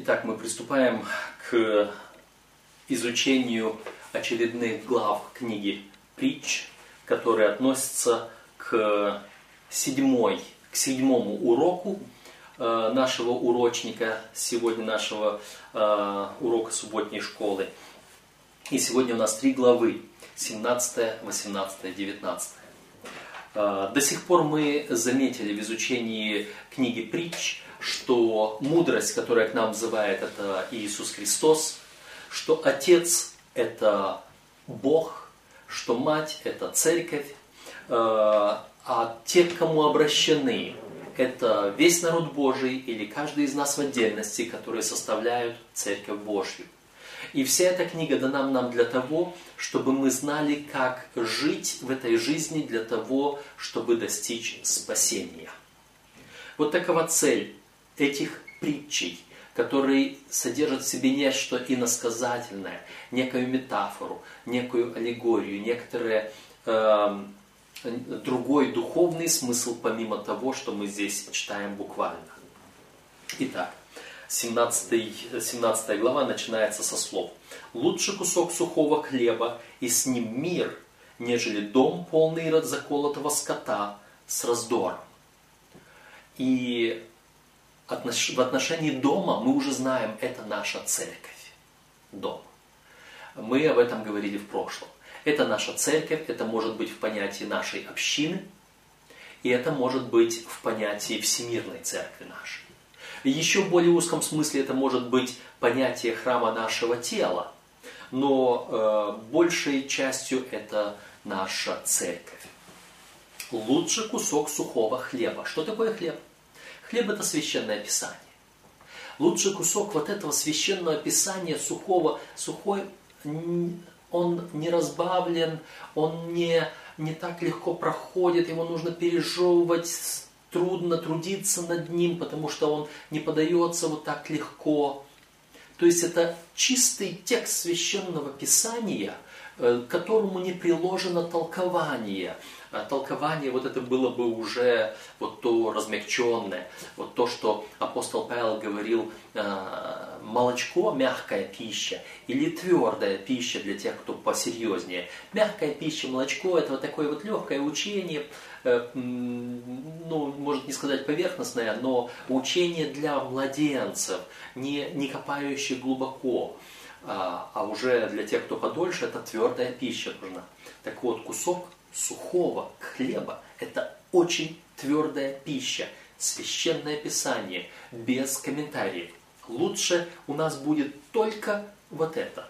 Итак, мы приступаем к изучению очередных глав книги «Притч», которые относятся к, седьмой, к седьмому уроку э, нашего урочника, сегодня нашего э, урока субботней школы. И сегодня у нас три главы, 17, 18, 19. До сих пор мы заметили в изучении книги «Притч», что мудрость, которая к нам взывает, это Иисус Христос, что Отец – это Бог, что Мать – это Церковь, э, а те, к кому обращены, это весь народ Божий или каждый из нас в отдельности, которые составляют Церковь Божью. И вся эта книга дана нам для того, чтобы мы знали, как жить в этой жизни для того, чтобы достичь спасения. Вот такова цель этих притчей, которые содержат в себе нечто иносказательное, некую метафору, некую аллегорию, некоторые э, другой духовный смысл, помимо того, что мы здесь читаем буквально. Итак, 17, 17 глава начинается со слов. «Лучше кусок сухого хлеба, и с ним мир, нежели дом, полный заколотого скота с раздором». И в отношении дома мы уже знаем, это наша церковь. Дом. Мы об этом говорили в прошлом. Это наша церковь, это может быть в понятии нашей общины, и это может быть в понятии всемирной церкви нашей. В еще более узком смысле это может быть понятие храма нашего тела, но э, большей частью это наша церковь. Лучше кусок сухого хлеба. Что такое хлеб? Хлеб – это священное писание. Лучший кусок вот этого священного писания, сухого, сухой, он не разбавлен, он не, не так легко проходит, его нужно пережевывать, трудно трудиться над ним, потому что он не подается вот так легко. То есть это чистый текст священного писания, э, к которому не приложено толкование – толкование вот это было бы уже вот то размягченное, вот то, что апостол Павел говорил, э, молочко, мягкая пища или твердая пища для тех, кто посерьезнее. Мягкая пища, молочко, это вот такое вот легкое учение, э, ну, может не сказать поверхностное, но учение для младенцев, не, не копающих глубоко. А, а уже для тех, кто подольше, это твердая пища нужна. Так вот, кусок сухого хлеба – это очень твердая пища, священное писание, без комментариев. Лучше у нас будет только вот это,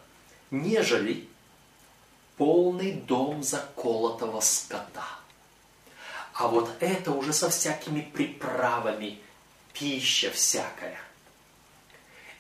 нежели полный дом заколотого скота. А вот это уже со всякими приправами, пища всякая.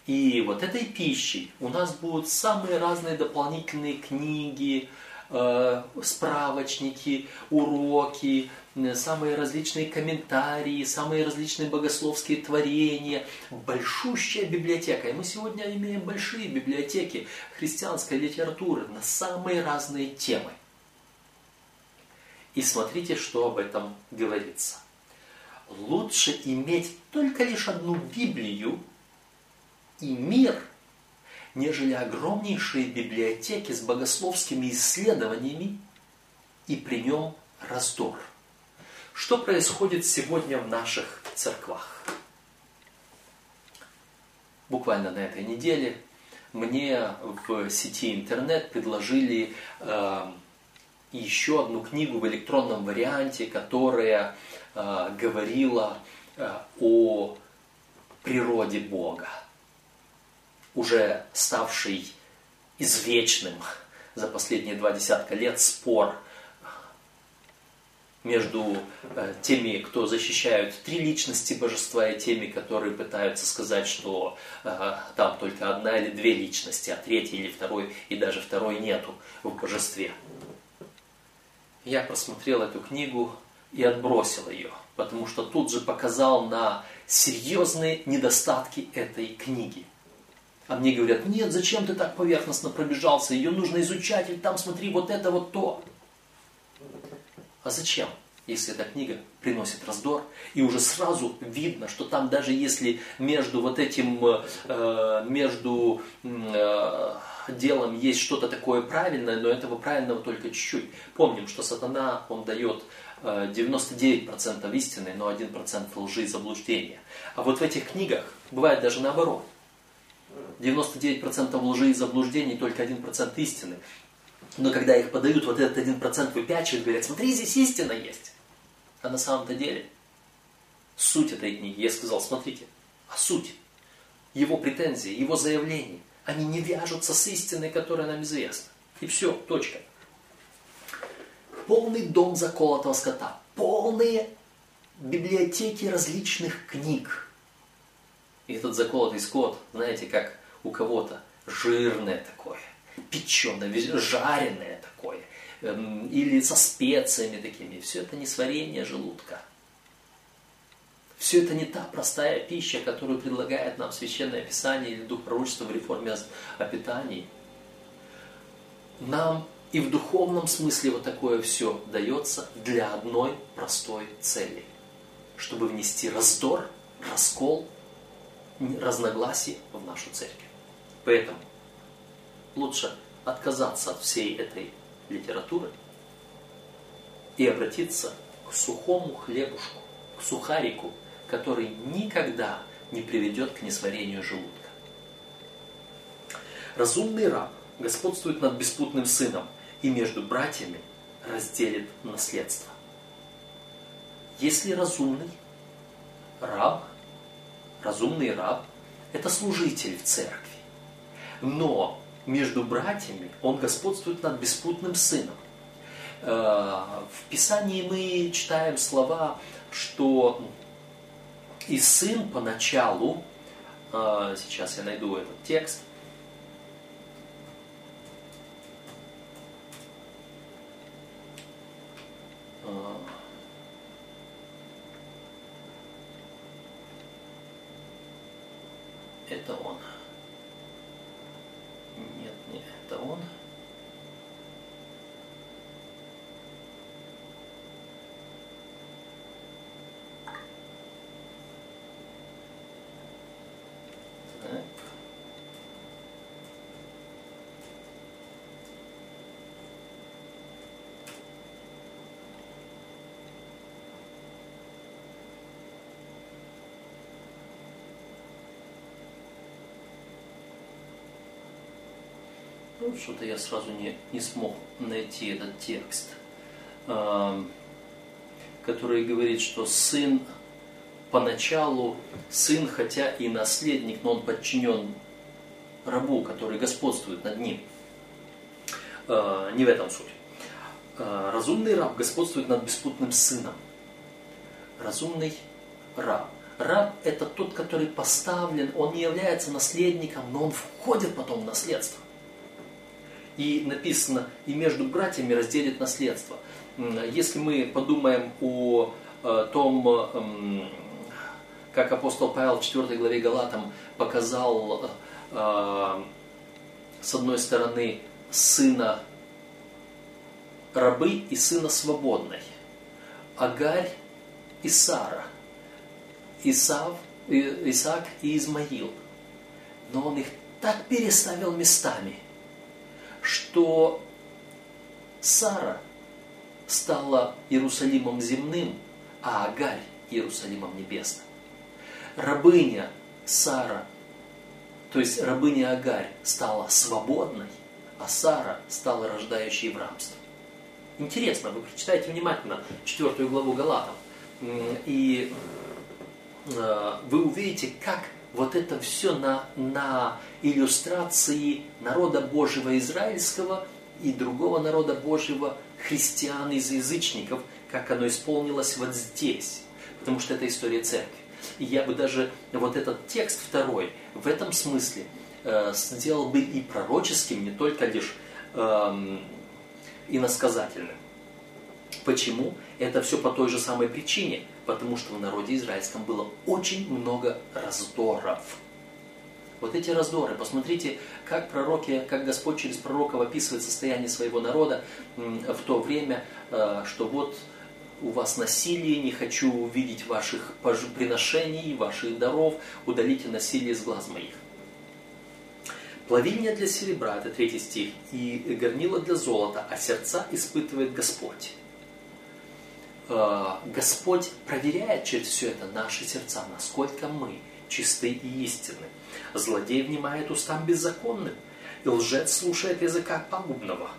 И вот этой пищей у нас будут самые разные дополнительные книги, справочники, уроки, самые различные комментарии, самые различные богословские творения, большущая библиотека. И мы сегодня имеем большие библиотеки христианской литературы на самые разные темы. И смотрите, что об этом говорится. Лучше иметь только лишь одну Библию и мир – нежели огромнейшие библиотеки с богословскими исследованиями и при нем раздор. Что происходит сегодня в наших церквах? Буквально на этой неделе мне в сети интернет предложили э, еще одну книгу в электронном варианте, которая э, говорила э, о природе Бога уже ставший извечным за последние два десятка лет спор между э, теми, кто защищают три личности божества, и теми, которые пытаются сказать, что э, там только одна или две личности, а третьей или второй, и даже второй нету в божестве. Я просмотрел эту книгу и отбросил ее, потому что тут же показал на серьезные недостатки этой книги. А мне говорят, нет, зачем ты так поверхностно пробежался, ее нужно изучать, или там смотри, вот это вот то. А зачем? если эта книга приносит раздор, и уже сразу видно, что там даже если между вот этим, э, между э, делом есть что-то такое правильное, но этого правильного только чуть-чуть. Помним, что сатана, он дает 99% э, истины, но 1% лжи и заблуждения. А вот в этих книгах бывает даже наоборот. 99% лжи и заблуждений, только 1% истины. Но когда их подают, вот этот 1% выпячивают, говорят, смотри, здесь истина есть. А на самом-то деле суть этой книги, я сказал, смотрите, а суть, его претензии, его заявления, они не вяжутся с истиной, которая нам известна. И все, точка. Полный дом заколотого скота, полные библиотеки различных книг. И этот заколотый скот, знаете, как у кого-то жирное такое, печеное, жареное такое, Эм, или со специями такими. Все это не сварение желудка. Все это не та простая пища, которую предлагает нам Священное Писание или Дух Пророчества в реформе о питании. Нам и в духовном смысле вот такое все дается для одной простой цели. Чтобы внести раздор, раскол, разногласие в нашу церковь. Поэтому лучше отказаться от всей этой литературы и обратиться к сухому хлебушку, к сухарику, который никогда не приведет к несварению желудка. Разумный раб господствует над беспутным сыном и между братьями разделит наследство. Если разумный раб, разумный раб – это служитель в церкви, но между братьями, он господствует над беспутным сыном. Э, в Писании мы читаем слова, что и сын поначалу, э, сейчас я найду этот текст, э, это он. это он. Так. Ну, что-то я сразу не, не смог найти этот текст, э, который говорит, что сын поначалу, сын, хотя и наследник, но он подчинен рабу, который господствует над ним. Э, не в этом суть. Э, разумный раб господствует над беспутным сыном. Разумный раб. Раб – это тот, который поставлен, он не является наследником, но он входит потом в наследство и написано, и между братьями разделит наследство. Если мы подумаем о э, том, эм, как апостол Павел в 4 главе Галатам показал, э, с одной стороны, сына рабы и сына свободной, Агарь и Сара, Исав, Исаак и Измаил. Но он их так переставил местами – что Сара стала Иерусалимом земным, а Агарь Иерусалимом небесным. Рабыня Сара, то есть рабыня Агарь стала свободной, а Сара стала рождающей в рабство. Интересно, вы прочитайте внимательно четвертую главу Галатам, и э, вы увидите, как вот это все на, на иллюстрации народа Божьего израильского и другого народа Божьего христиан из язычников, как оно исполнилось вот здесь. Потому что это история церкви. И я бы даже вот этот текст второй в этом смысле э, сделал бы и пророческим, не только лишь э, иносказательным. Почему? Это все по той же самой причине. Потому что в народе израильском было очень много раздоров. Вот эти раздоры, посмотрите, как пророки, как Господь через пророков описывает состояние своего народа в то время, э, что вот у вас насилие, не хочу видеть ваших приношений, ваших даров, удалите насилие из глаз моих. Плавильня для серебра, это третий стих, и горнила для золота, а сердца испытывает Господь. Э, Господь проверяет через все это наши сердца, насколько мы чисты и истинны. Злодей внимает устам беззаконным, и лжец слушает языка пагубного.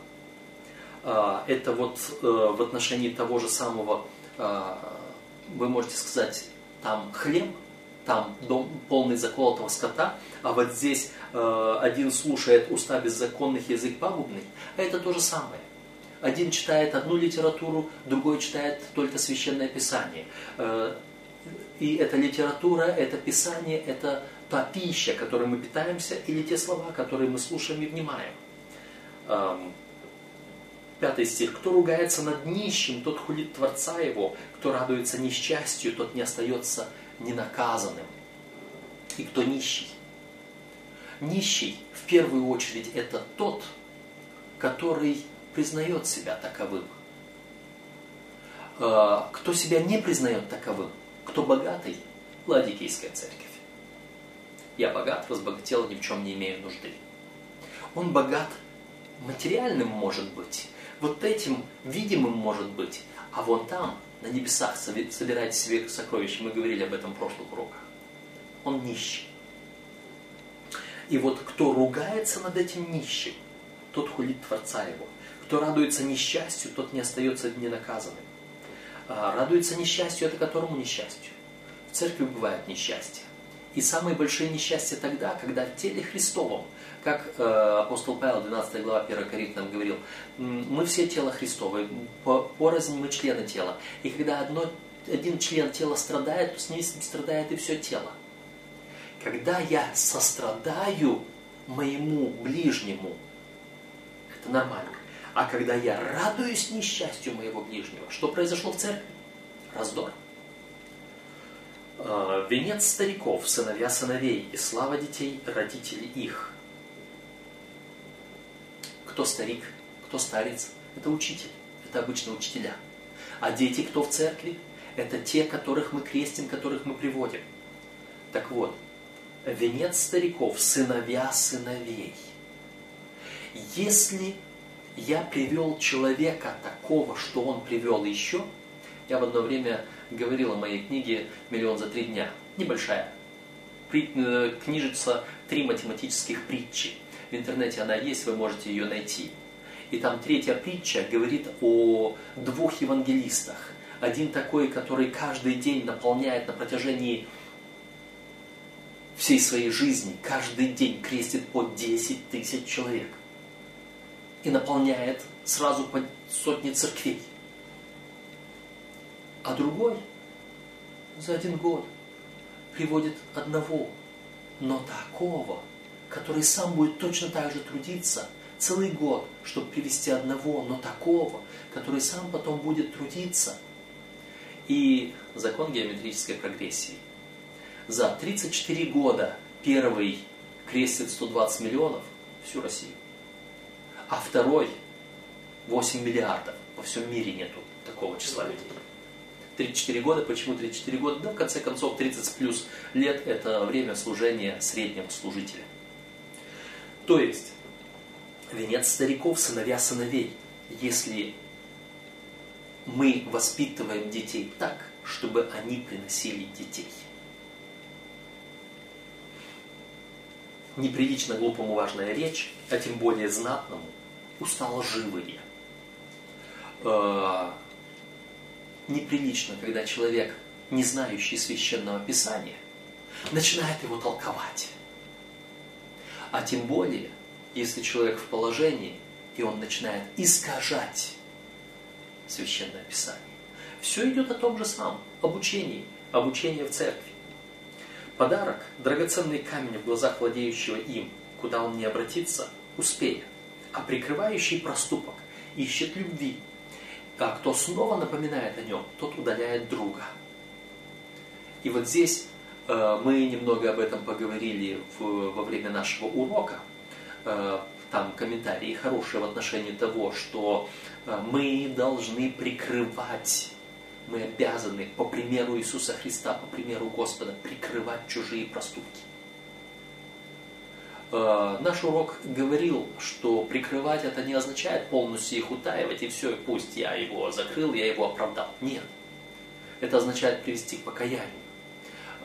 Э, это вот э, в отношении того же самого, вы можете сказать, там хлеб, там дом полный заколотого скота, а вот здесь один слушает уста беззаконных, язык пагубный, а это то же самое. Один читает одну литературу, другой читает только священное писание. Э, и эта литература, это писание, это та пища, которой мы питаемся, или те слова, которые мы слушаем и внимаем. Эм, пятый стих. «Кто ругается над нищим, тот хулит Творца его, кто радуется несчастью, тот не остается ненаказанным. И кто нищий? Нищий, в первую очередь, это тот, который признает себя таковым. А, кто себя не признает таковым, кто богатый, Ладикийская церковь. Я богат, разбогател, ни в чем не имею нужды. Он богат материальным может быть, вот этим видимым может быть, а вон там на небесах собирать себе сокровища. Мы говорили об этом в прошлых уроках. Он нищий. И вот кто ругается над этим нищим, тот хулит Творца его. Кто радуется несчастью, тот не остается ненаказанным. А радуется несчастью, это которому несчастью? В церкви бывает несчастье. И самые большие несчастья тогда, когда в теле Христовом – как э, апостол Павел, 12 глава 1 Коринфянам говорил, мы все тело Христовое, по, порознь мы члены тела. И когда одно, один член тела страдает, то с ним страдает и все тело. Когда я сострадаю моему ближнему, это нормально. А когда я радуюсь несчастью моего ближнего, что произошло в церкви? Раздор. Э, венец стариков, сыновья сыновей, и слава детей, родителей их кто старик, кто старец, это учитель, это обычно учителя. А дети кто в церкви? Это те, которых мы крестим, которых мы приводим. Так вот, венец стариков, сыновья сыновей. Если я привел человека такого, что он привел еще, я в одно время говорил о моей книге «Миллион за три дня». Небольшая. Э, книжица «Три математических притчи». В интернете она есть, вы можете ее найти. И там третья притча говорит о двух евангелистах. Один такой, который каждый день наполняет на протяжении всей своей жизни, каждый день крестит по 10 тысяч человек. И наполняет сразу по сотни церквей. А другой за один год приводит одного, но такого, который сам будет точно так же трудиться целый год, чтобы привести одного, но такого, который сам потом будет трудиться. И закон геометрической прогрессии. За 34 года первый крестит 120 миллионов всю Россию, а второй 8 миллиардов. Во всем мире нету такого числа людей. 34 года. Почему 34 года? Да, в конце концов, 30 плюс лет – это время служения среднего служителя. То есть, венец стариков, сыновья сыновей. Если мы воспитываем детей так, чтобы они приносили детей. Неприлично глупому важная речь, а тем более знатному, устало живые. Э, неприлично, когда человек, не знающий священного писания, начинает его толковать. А тем более, если человек в положении, и он начинает искажать Священное Писание. Все идет о том же самом, обучении, обучение в церкви. Подарок – драгоценный камень в глазах владеющего им, куда он не обратится, успеет. А прикрывающий проступок ищет любви. А кто снова напоминает о нем, тот удаляет друга. И вот здесь Э, мы немного об этом поговорили в, во время нашего урока. Э, там комментарии хорошие в отношении того, что э, мы должны прикрывать мы обязаны, по примеру Иисуса Христа, по примеру Господа, прикрывать чужие проступки. Э, наш урок говорил, что прикрывать это не означает полностью их утаивать, и все, пусть я его закрыл, я его оправдал. Нет. Это означает привести к покаянию.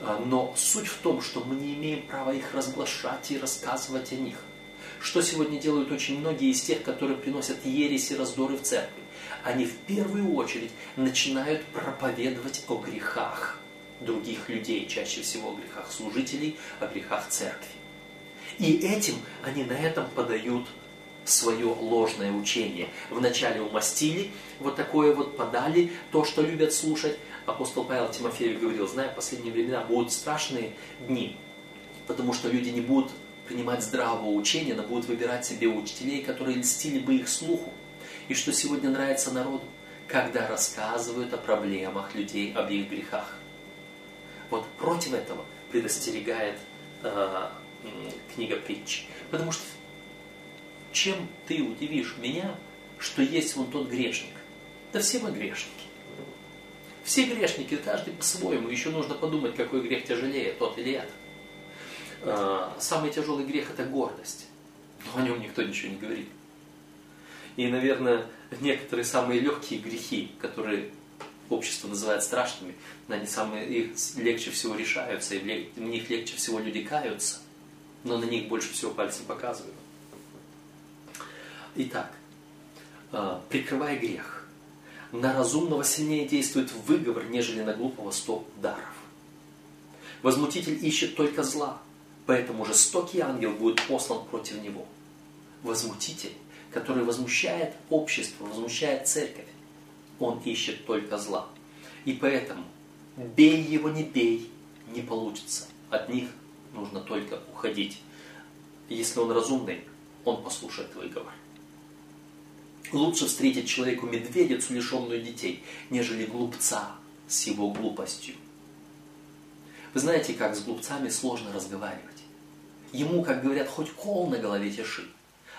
Э, но суть в том, что мы не имеем права их разглашать и рассказывать о них. Что сегодня делают очень многие из тех, которые приносят ересь и раздоры в церкви? Они в первую очередь начинают проповедовать о грехах других людей, чаще всего о грехах служителей, о грехах церкви. И этим они на этом подают свое ложное учение. Вначале умастили, вот такое вот подали, то, что любят слушать. Апостол Павел Тимофею говорил, зная, в последние времена будут страшные дни, потому что люди не будут принимать здравого учения, но будут выбирать себе учителей, которые льстили бы их слуху. И что сегодня нравится народу? Когда рассказывают о проблемах людей, об их грехах. Вот против этого предостерегает э, книга притч. Потому что чем ты удивишь меня, что есть вон тот грешник? Да все мы грешники. Все грешники, каждый по-своему. Еще нужно подумать, какой грех тяжелее, тот или этот. А, самый тяжелый грех – это гордость. Но о нем никто ничего не говорит. И, наверное, некоторые самые легкие грехи, которые общество называет страшными, они самые, их легче всего решаются, и в них легче всего люди каются но на них больше всего пальцем показывают. Итак, а, прикрывая грех, на разумного сильнее действует выговор, нежели на глупого сто даров. Возмутитель ищет только зла, поэтому жестокий ангел будет послан против него. Возмутитель, который возмущает общество, возмущает церковь, он ищет только зла. И поэтому бей его, не бей, не получится. От них нужно только уходить. Если он разумный, он послушает выговор. Лучше встретить человеку медведицу, лишенную детей, нежели глупца с его глупостью. Вы знаете, как с глупцами сложно разговаривать. Ему, как говорят, хоть кол на голове теши.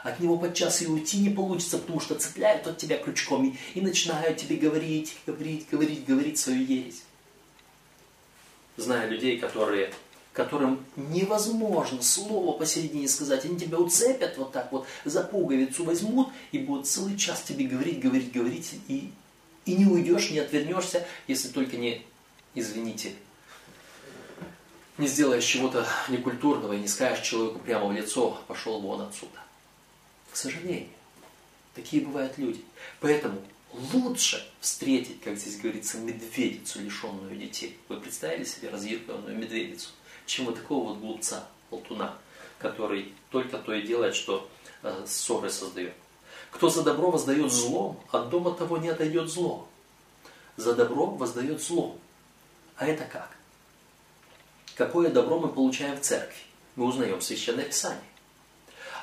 От него подчас и уйти не получится, потому что цепляют от тебя крючком и, и начинают тебе говорить, говорить, говорить, говорить свою ересь. Знаю людей, которые которым невозможно слово посередине сказать. Они тебя уцепят вот так вот, за пуговицу возьмут и будут целый час тебе говорить, говорить, говорить, и, и не уйдешь, не отвернешься, если только не, извините, не сделаешь чего-то некультурного и не скажешь человеку прямо в лицо, пошел вон отсюда. К сожалению, такие бывают люди. Поэтому лучше встретить, как здесь говорится, медведицу, лишенную детей. Вы представили себе разъяренную медведицу? Чем вот такого вот глупца, болтуна, который только то и делает, что э, ссоры создает. Кто за добро воздает злом, от дома того не отойдет зло. За добро воздает зло. А это как? Какое добро мы получаем в церкви? Мы узнаем Священное Писание.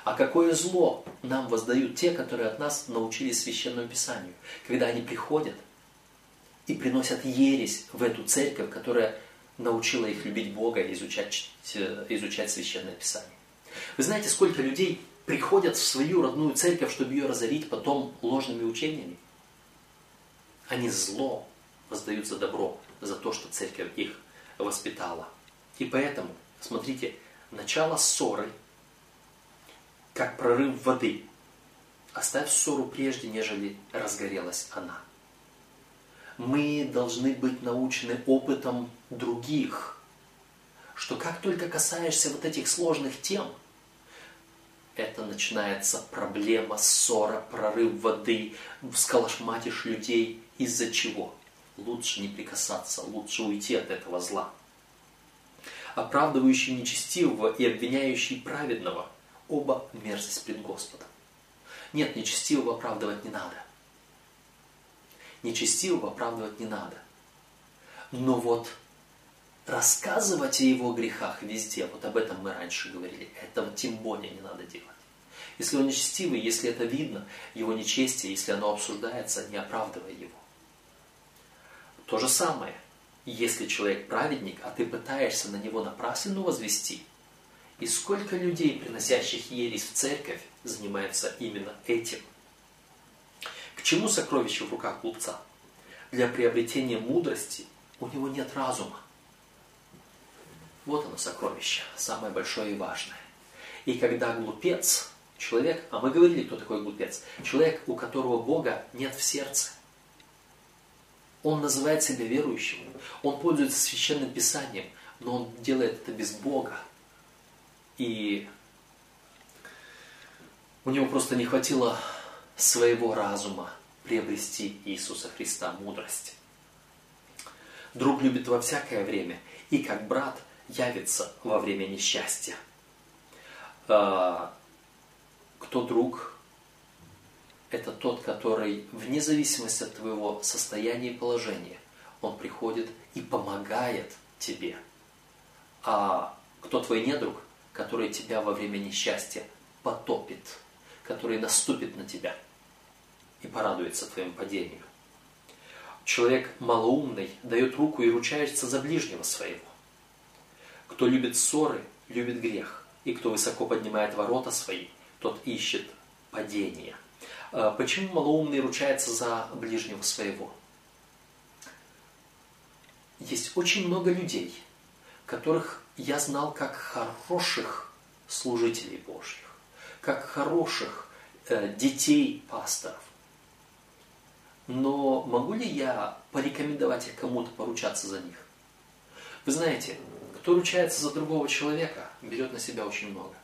А какое зло нам воздают те, которые от нас научились Священному Писанию, когда они приходят и приносят ересь в эту церковь, которая научила их любить Бога и изучать, э, изучать Священное Писание. Вы знаете, сколько людей приходят в свою родную церковь, чтобы ее разорить потом ложными учениями? Они зло воздают за добро, за то, что церковь их воспитала. И поэтому, смотрите, начало ссоры, как прорыв воды. Оставь ссору прежде, нежели разгорелась она мы должны быть научены опытом других, что как только касаешься вот этих сложных тем, это начинается проблема, ссора, прорыв воды, сколошматишь людей. Из-за чего? Лучше не прикасаться, лучше уйти от этого зла. Оправдывающий нечестивого и обвиняющий праведного – оба мерзость пред Господом. Нет, нечестивого оправдывать не надо – нечестивого оправдывать не надо. Но вот рассказывать о его грехах везде, вот об этом мы раньше говорили, этого тем более не надо делать. Если он нечестивый, если это видно, его нечестие, если оно обсуждается, не оправдывая его. То же самое, если человек праведник, а ты пытаешься на него напраслину возвести, и сколько людей, приносящих ересь в церковь, занимаются именно этим – чему сокровище в руках глупца? для приобретения мудрости, у него нет разума. Вот оно сокровище, самое большое и важное. И когда глупец, человек, а мы говорили, кто такой глупец, человек, у которого Бога нет в сердце, он называет себя верующим, он пользуется священным писанием, но он делает это без Бога. И у него просто не хватило своего разума приобрести Иисуса Христа мудрость. Друг любит во всякое время, и как брат явится во время несчастья. А, кто друг? Это тот, который вне зависимости от твоего состояния и положения, он приходит и помогает тебе. А кто твой недруг? Который тебя во время несчастья потопит, который наступит на тебя и порадуется твоему падению. Человек малоумный дает руку и ручается за ближнего своего. Кто любит ссоры, любит грех, и кто высоко поднимает ворота свои, тот ищет падение. А почему малоумный ручается за ближнего своего? Есть очень много людей, которых я знал как хороших служителей Божьих, как хороших э, детей пасторов, но могу ли я порекомендовать их кому-то поручаться за них? Вы знаете, кто ручается за другого человека, берет на себя очень много.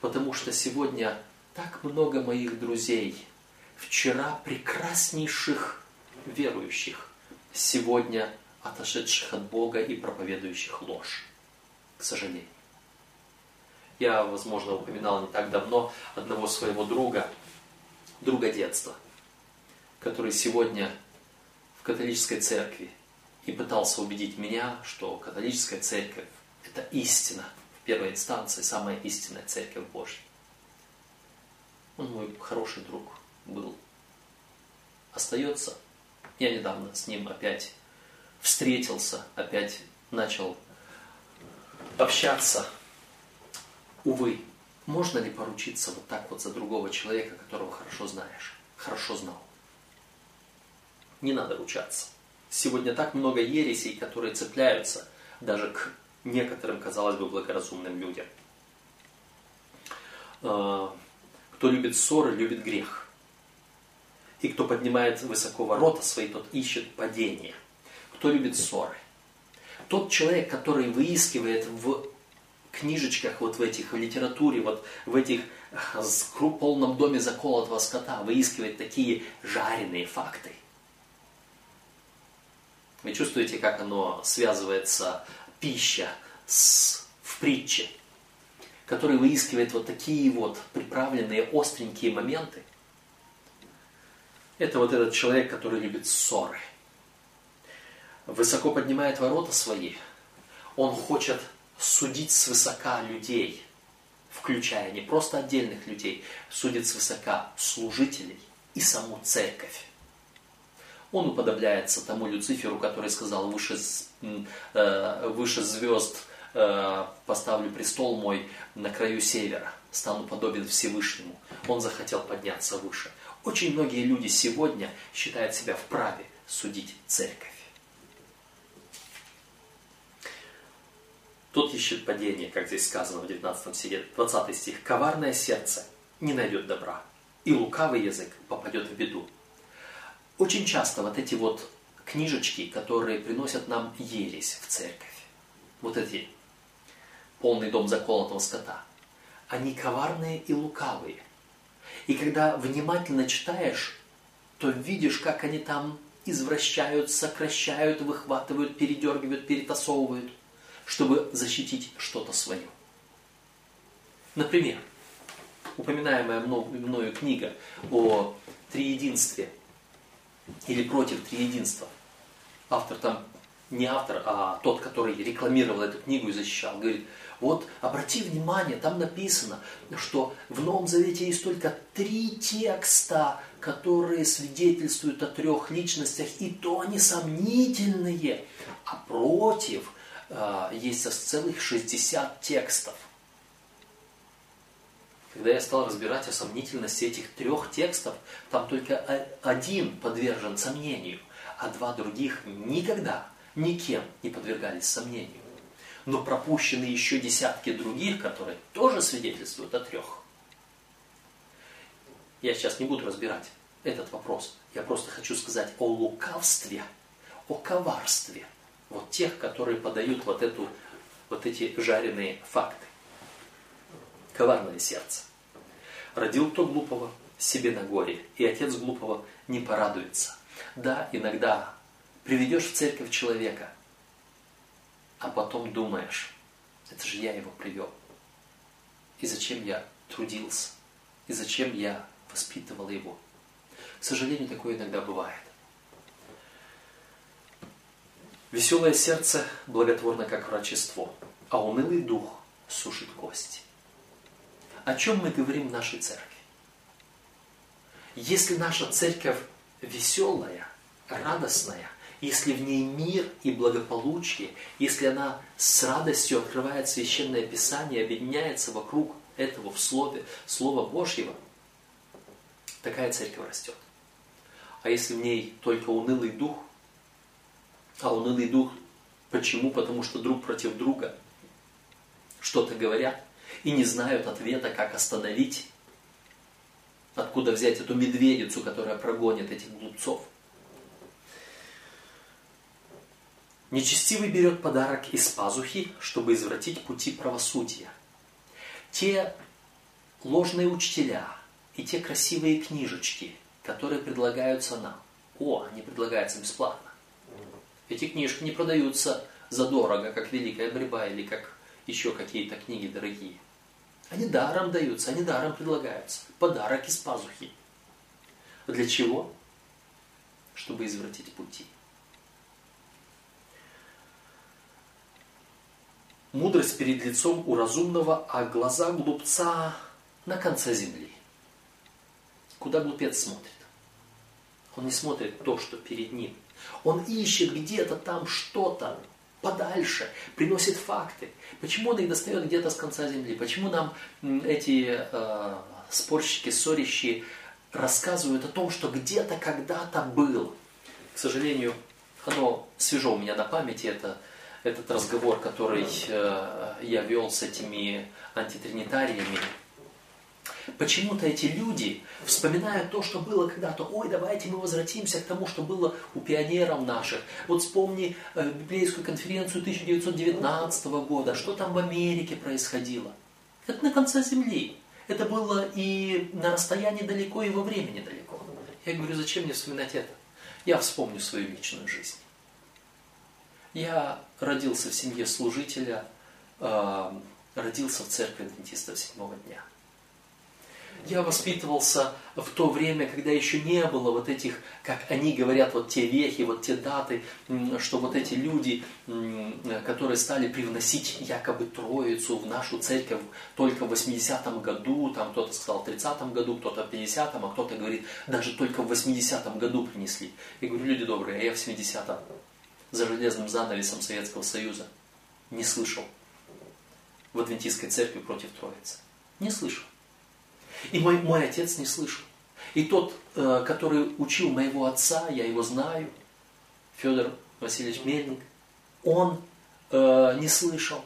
Потому что сегодня так много моих друзей, вчера прекраснейших верующих, сегодня отошедших от Бога и проповедующих ложь. К сожалению. Я, возможно, упоминал не так давно одного своего друга, друга детства – который сегодня в католической церкви и пытался убедить меня, что католическая церковь – это истина в первой инстанции, самая истинная церковь Божья. Он мой хороший друг был. Остается. Я недавно с ним опять встретился, опять начал общаться. Увы, можно ли поручиться вот так вот за другого человека, которого хорошо знаешь, хорошо знал? Не надо ручаться. Сегодня так много ересей, которые цепляются даже к некоторым, казалось бы, благоразумным людям. А, кто любит ссоры, любит грех. И кто поднимает высоко ворота свои, тот ищет падение. Кто любит ссоры? Тот человек, который выискивает в книжечках, вот в этих, в литературе, вот в этих полном доме заколотого скота, выискивает такие жареные факты – вы чувствуете, как оно связывается, пища, с, в притче, который выискивает вот такие вот приправленные остренькие моменты. Это вот этот человек, который любит ссоры. Высоко поднимает ворота свои. Он хочет судить свысока людей, включая не просто отдельных людей, судит свысока служителей и саму церковь. Он уподобляется тому Люциферу, который сказал, выше, э, выше звезд э, поставлю престол мой на краю севера, стану подобен Всевышнему. Он захотел подняться выше. Очень многие люди сегодня считают себя вправе судить церковь. Тот ищет падение, как здесь сказано в 19 стихе, 20 стих. Коварное сердце не найдет добра, и лукавый язык попадет в беду. Очень часто вот эти вот книжечки, которые приносят нам ересь в церковь, вот эти полный дом заколотого скота, они коварные и лукавые. И когда внимательно читаешь, то видишь, как они там извращают, сокращают, выхватывают, передергивают, перетасовывают, чтобы защитить что-то свое. Например, упоминаемая мною книга о триединстве – или против триединства. Автор там не автор, а тот, который рекламировал эту книгу и защищал, говорит, вот обрати внимание, там написано, что в Новом Завете есть только три текста, которые свидетельствуют о трех личностях, и то они сомнительные. А против э, есть целых 60 текстов. Когда я стал разбирать о сомнительности этих трех текстов, там только один подвержен сомнению, а два других никогда никем не подвергались сомнению. Но пропущены еще десятки других, которые тоже свидетельствуют о трех. Я сейчас не буду разбирать этот вопрос. Я просто хочу сказать о лукавстве, о коварстве. Вот тех, которые подают вот, эту, вот эти жареные факты. Коварное сердце. Родил кто глупого, себе на горе, и отец глупого не порадуется. Да, иногда приведешь в церковь человека, а потом думаешь, это же я его привел. И зачем я трудился? И зачем я воспитывал его? К сожалению, такое иногда бывает. Веселое сердце благотворно, как врачество, а унылый дух сушит кости. О чем мы говорим в нашей церкви? Если наша церковь веселая, радостная, если в ней мир и благополучие, если она с радостью открывает священное писание, объединяется вокруг этого в Слове, Слова Божьего, такая церковь растет. А если в ней только унылый дух, а унылый дух почему? Потому что друг против друга что-то говорят и не знают ответа, как остановить Откуда взять эту медведицу, которая прогонит этих глупцов? Нечестивый берет подарок из пазухи, чтобы извратить пути правосудия. Те ложные учителя и те красивые книжечки, которые предлагаются нам. О, они предлагаются бесплатно. Эти книжки не продаются задорого, как «Великая борьба» или как еще какие-то книги дорогие. Они даром даются, они даром предлагаются. Подарок из пазухи. Для чего? Чтобы извратить пути. Мудрость перед лицом у разумного, а глаза глупца на конце земли. Куда глупец смотрит? Он не смотрит то, что перед ним. Он ищет где-то там что-то, подальше, приносит факты. Почему он их достает где-то с конца земли? Почему нам эти э, спорщики, ссорящие рассказывают о том, что где-то когда-то был? К сожалению, оно свежо у меня на памяти, это этот разговор, который э, я вел с этими антитринитариями, Почему-то эти люди вспоминают то, что было когда-то. Ой, давайте мы возвратимся к тому, что было у пионеров наших. Вот вспомни э, библейскую конференцию 1919 года. Что там в Америке происходило? Это на конце земли. Это было и на расстоянии далеко, и во времени далеко. Я говорю, зачем мне вспоминать это? Я вспомню свою личную жизнь. Я родился в семье служителя, э, родился в церкви адвентистов седьмого дня я воспитывался в то время, когда еще не было вот этих, как они говорят, вот те вехи, вот те даты, что вот эти люди, которые стали привносить якобы Троицу в нашу церковь только в 80-м году, там кто-то сказал в 30-м году, кто-то в 50-м, а кто-то говорит, даже только в 80-м году принесли. Я говорю, люди добрые, а я в 70-м, за железным занавесом Советского Союза, не слышал в адвентистской церкви против Троицы. Не слышал. И мой, мой отец не слышал. И тот, э, который учил моего отца, я его знаю, Федор Васильевич Мельник, он э, не слышал.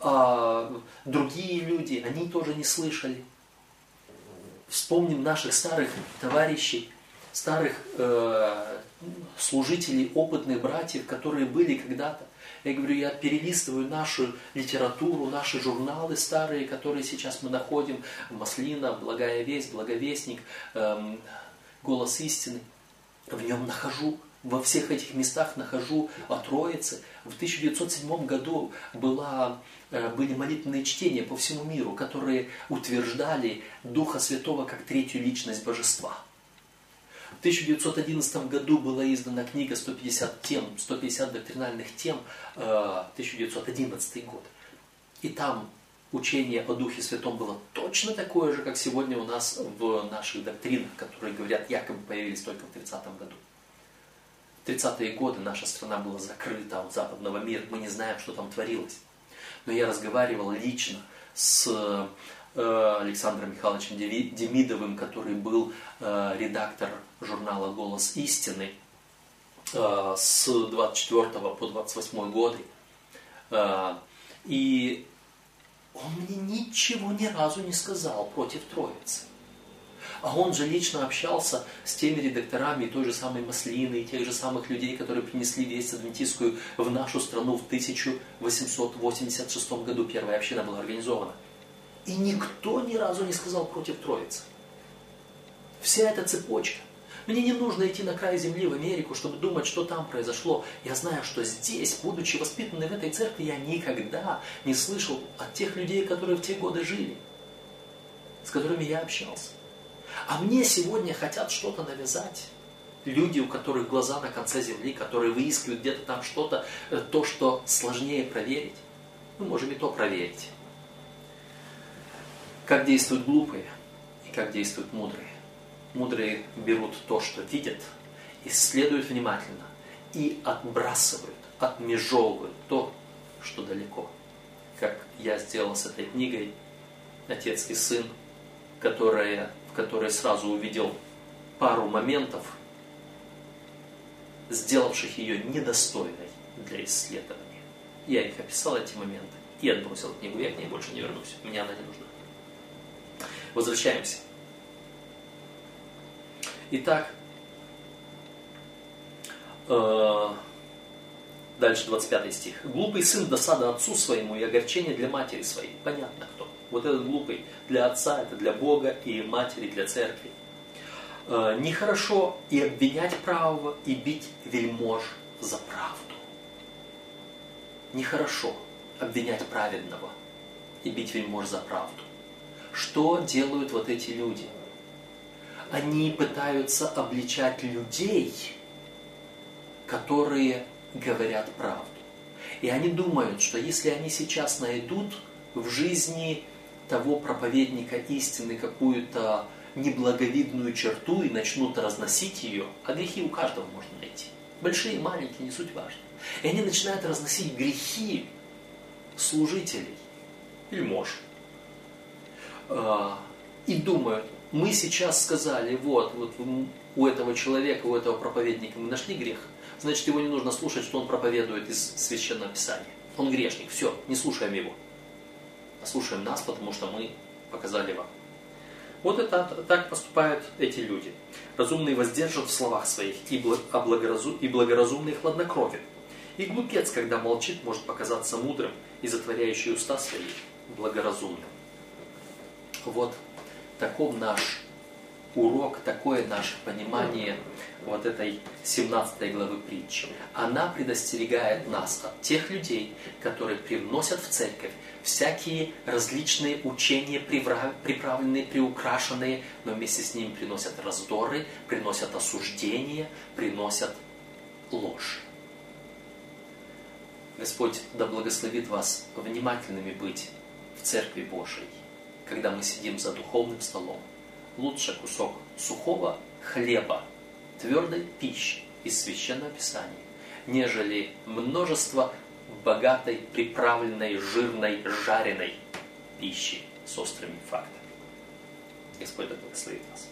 А другие люди, они тоже не слышали. Вспомним наших старых товарищей, старых э, служителей, опытных братьев, которые были когда-то я говорю, я перелистываю нашу литературу, наши журналы старые, которые сейчас мы находим. Маслина, Благая Весть, Благовестник, эм, Голос истины. В нем нахожу во всех этих местах нахожу о Троице. В 1907 году была, э, были молитвенные чтения по всему миру, которые утверждали Духа Святого как третью личность Божества. В 1911 году была издана книга 150 тем, 150 доктринальных тем, 1911 э, год. И там учение о Духе Святом было точно такое же, как сегодня у нас в наших доктринах, которые говорят, якобы появились только в 30 году. В 30-е годы наша страна была закрыта от западного мира, мы не знаем, что там творилось. Но я разговаривал лично с Э, Александром Михайловичем Демидовым, который был э, редактор журнала «Голос истины». э, с 24 по 28 годы. Э, и он мне ничего ни разу не сказал против Троицы. А он же лично общался с теми редакторами той же самой Маслины, и тех же самых людей, которые принесли весть адвентистскую в нашу страну в 1886 году. Первая община была организована. И никто ни разу не сказал против Троицы. Вся эта цепочка. Мне не нужно идти на край земли в Америку, чтобы думать, что там произошло. Я знаю, что здесь, будучи воспитанным в этой церкви, я никогда не слышал от тех людей, которые в те годы жили, с которыми я общался. А мне сегодня хотят что-то навязать. Люди, у которых глаза на конце земли, которые выискивают где-то там что-то, э, то, что сложнее проверить. Мы можем и то проверить. Как действуют глупые и как действуют мудрые. Мудрые берут то, что видят, исследуют внимательно и отбрасывают, отмежевывают то, что далеко. Как я сделал с этой книгой «Отец и сын», которая в которой сразу увидел пару моментов, сделавших ее недостойной для исследования. Я их описал, эти моменты, и отбросил книгу. Я к ней больше не вернусь. Мне она не нужна. Возвращаемся. Итак, э, дальше 25 стих. «Глупый сын досада отцу своему и огорчение для матери своей». Понятно кто. Вот этот глупый для отца, это для Бога и матери, для церкви. Э, нехорошо и обвинять правого, и бить вельмож за правду. Нехорошо обвинять праведного и бить вельмож за правду. Что делают вот эти люди? Они пытаются обличать людей, которые говорят правду. И они думают, что если они сейчас найдут в жизни того проповедника истины какую-то неблаговидную черту и начнут разносить ее, а грехи у каждого можно найти. Большие маленькие, не суть важно. И они начинают разносить грехи служителей, или мож. А, и думают, мы сейчас сказали, вот, вот у этого человека, у этого проповедника мы нашли грех, значит его не нужно слушать, что он проповедует из Священного Писания. Он грешник, все, не слушаем его а слушаем нас, потому что мы показали вам. Вот это, так поступают эти люди. Разумный воздержан в словах своих, и, благоразум, и благоразумный хладнокровен. И глупец, когда молчит, может показаться мудрым и затворяющий уста свои благоразумным. Вот таков наш урок, такое наше понимание вот этой 17 главы притчи. Она предостерегает нас от тех людей, которые привносят в церковь всякие различные учения, приправленные, приукрашенные, но вместе с ними приносят раздоры, приносят осуждение, приносят ложь. Господь да благословит вас внимательными быть в Церкви Божией, когда мы сидим за духовным столом. Лучше кусок сухого хлеба, твердой пищи из Священного Писания, нежели множество богатой, приправленной, жирной, жареной пищи с острыми фактами. Господь да благословит вас.